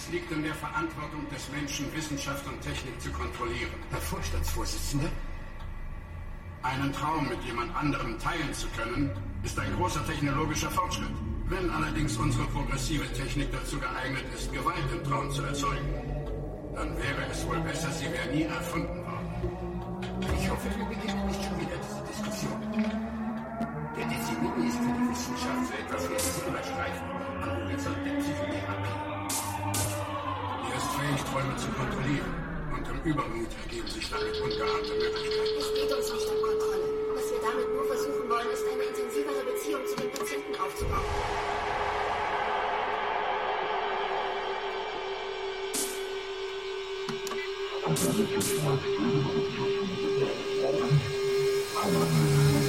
Es liegt in der Verantwortung des Menschen, Wissenschaft und Technik zu kontrollieren. Herr Vorstandsvorsitzender? Einen Traum mit jemand anderem teilen zu können, ist ein großer technologischer Fortschritt. Wenn allerdings unsere progressive Technik dazu geeignet ist, Gewalt im Traum zu erzeugen, dann wäre es wohl besser, sie wäre nie erfunden worden. Ich hoffe, wir beginnen nicht schon wieder diese Diskussion. Der Dezimini ist für die Wissenschaft so etwas wie ein Silberstreifen am Horizont der Psychotherapie. Träume zu kontrollieren. Und im Übermut ergeben sich damit ungeahnte Möglichkeiten. Es geht uns nicht um Kontrolle. Was wir damit nur versuchen wollen, ist eine intensivere Beziehung zu den Patienten aufzubauen. Psychotherapie.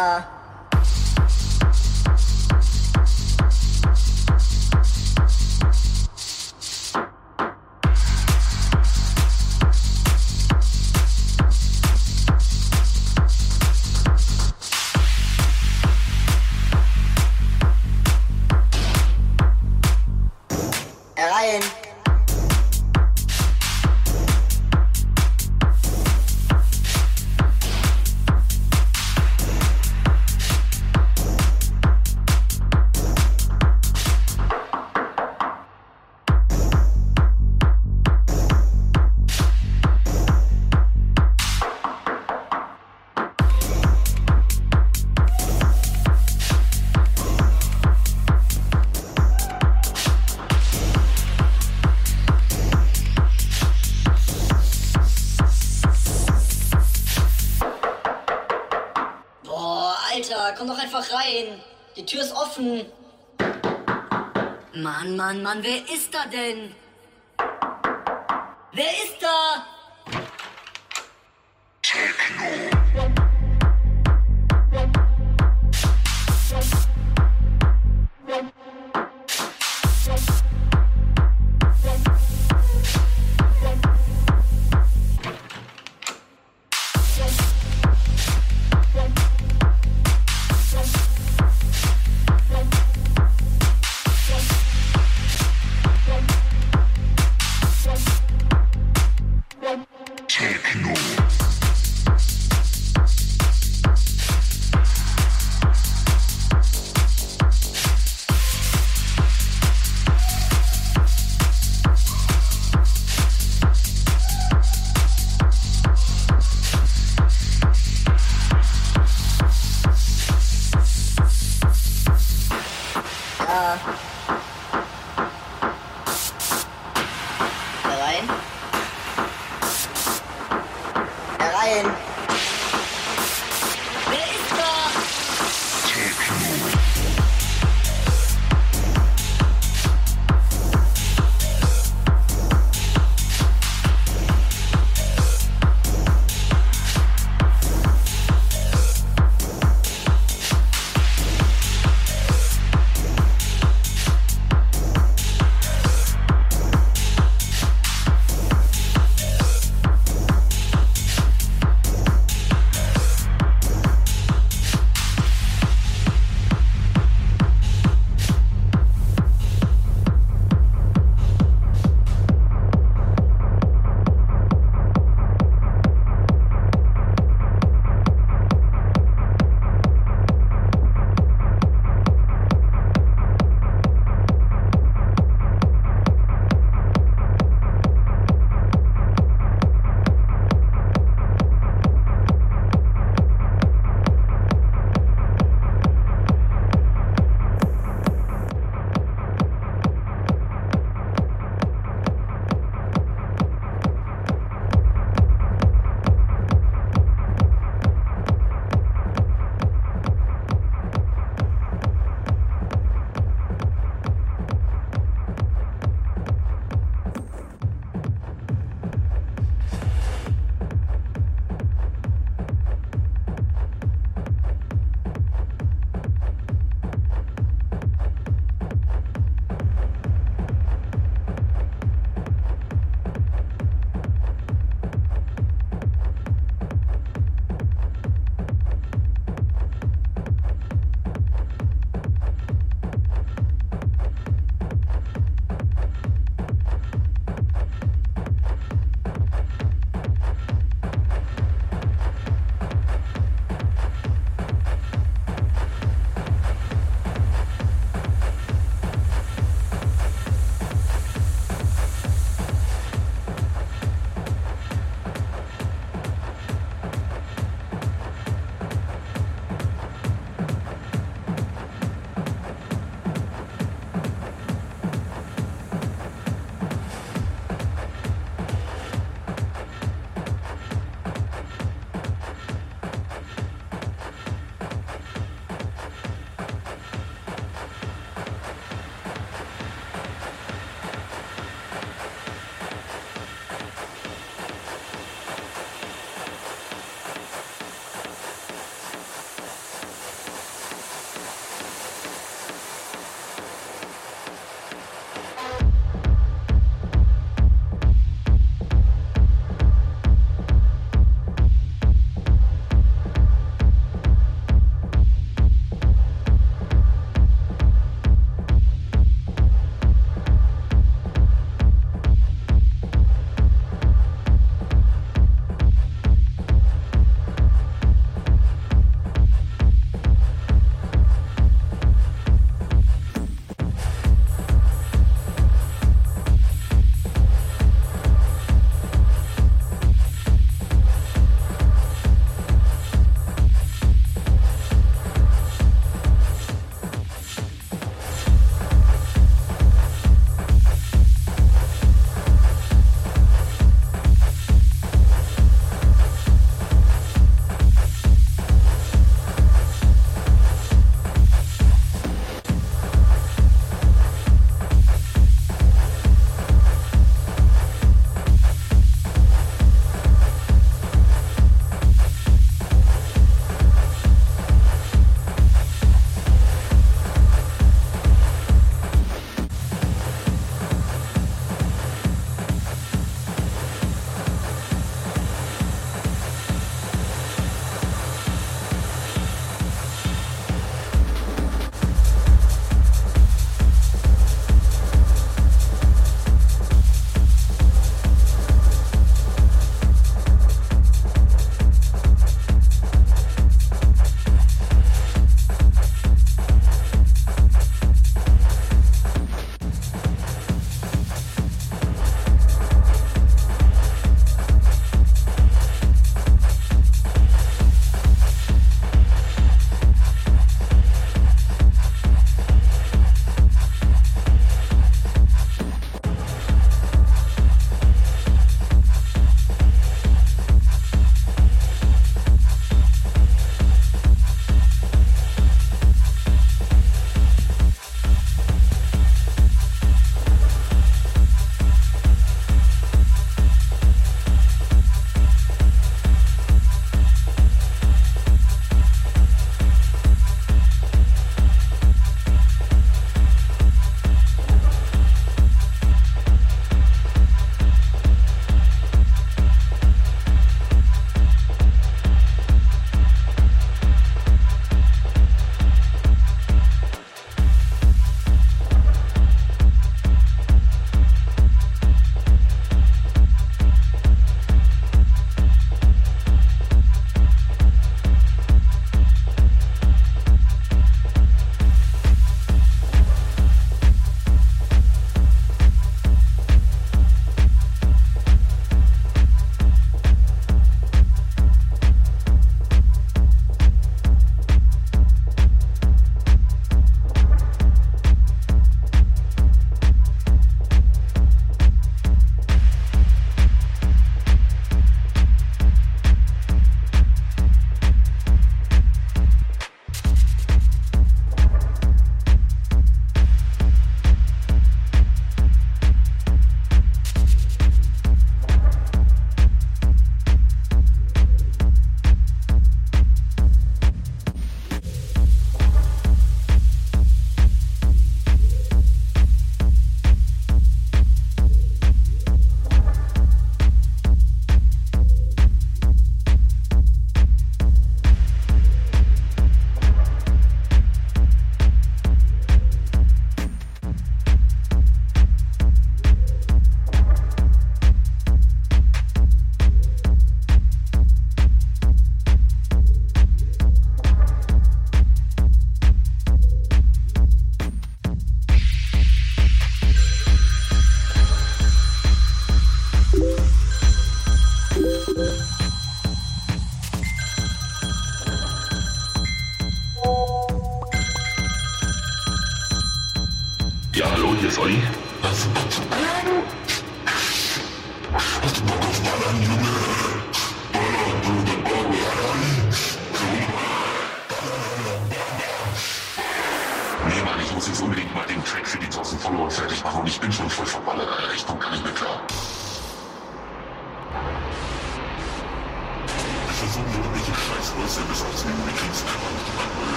uh, Tür ist offen. Mann, Mann, Mann, wer ist da denn?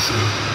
Awesome.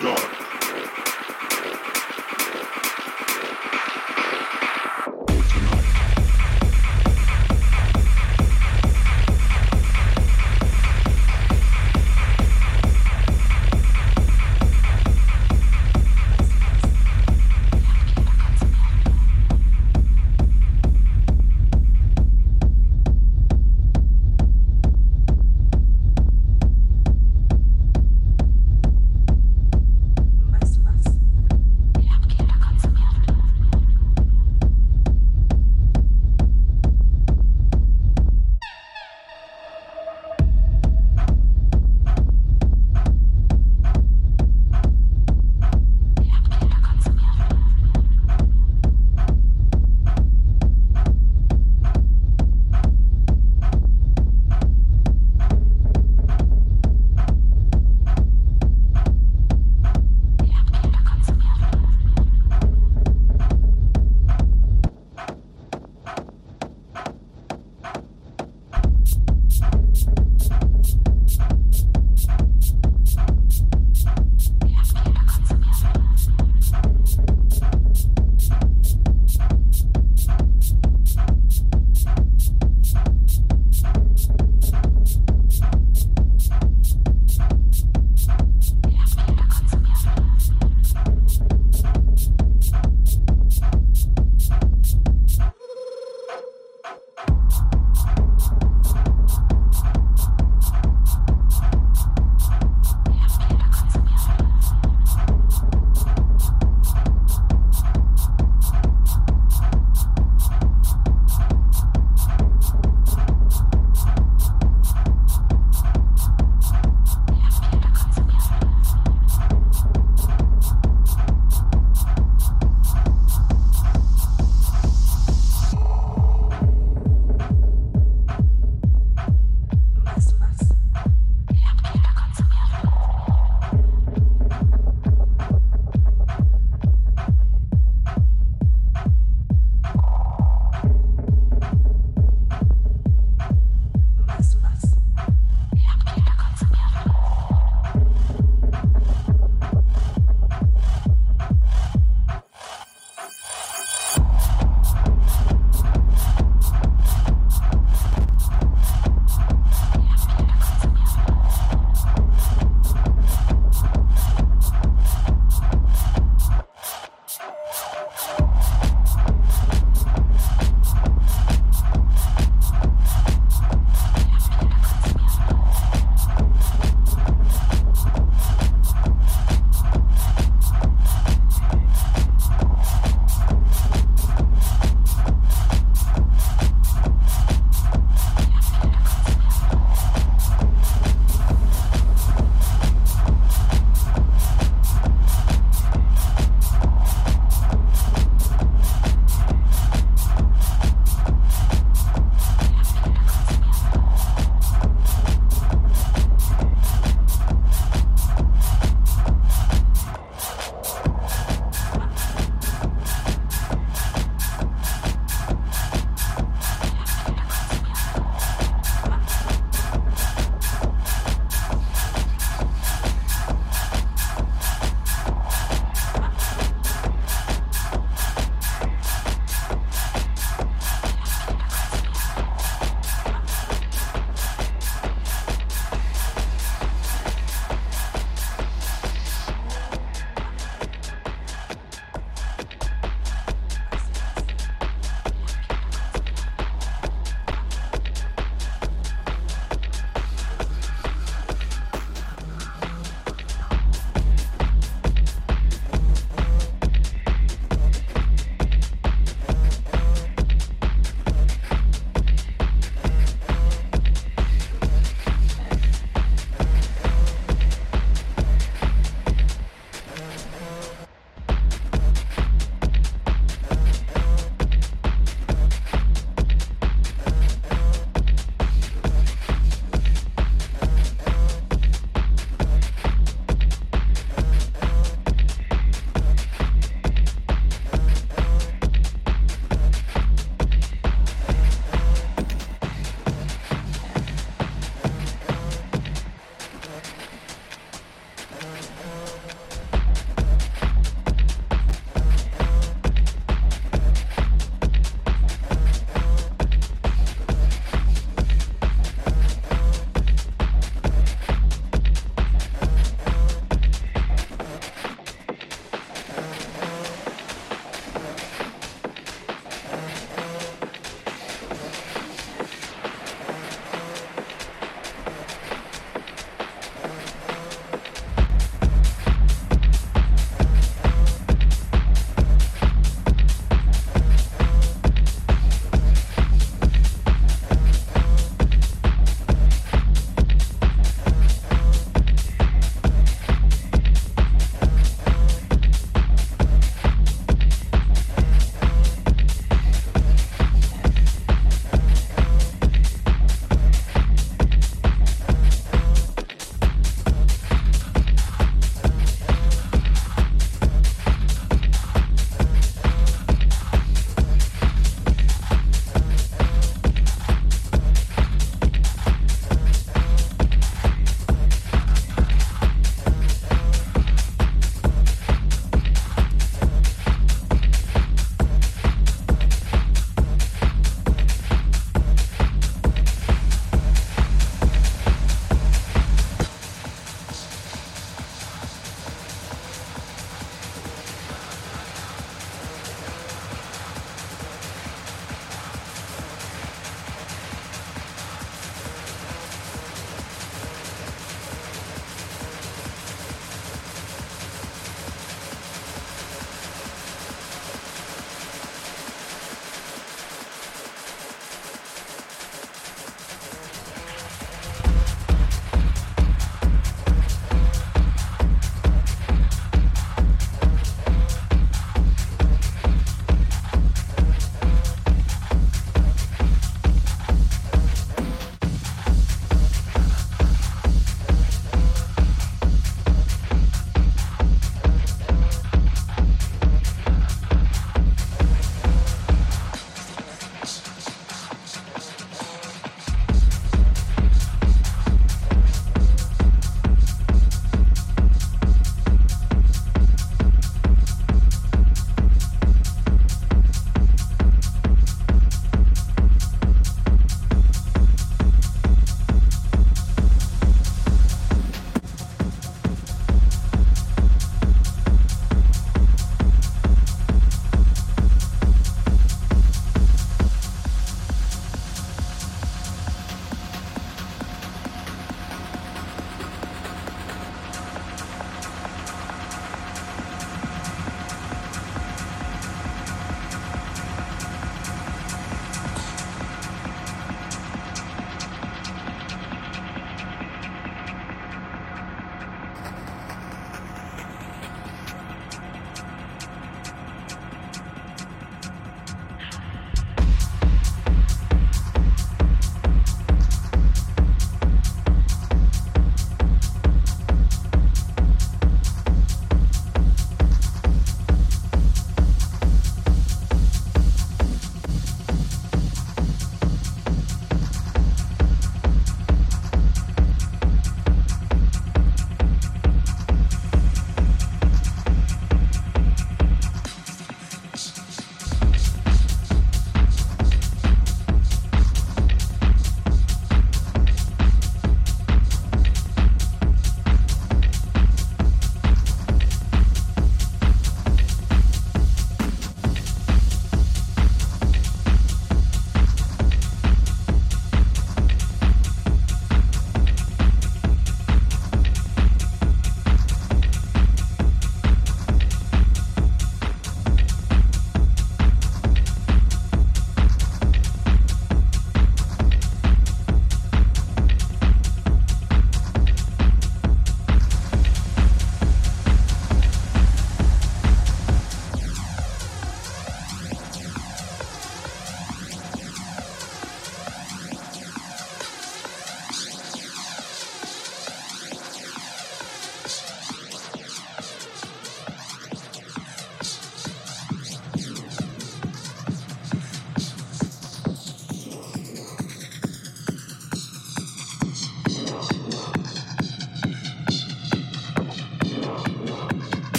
God.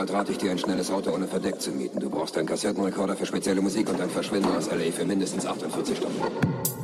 Bald rate ich dir, ein schnelles Auto ohne Verdeck zu mieten. Du brauchst einen Kassettenrekorder für spezielle Musik und einen Verschwinden aus L.A. für mindestens 48 Stunden.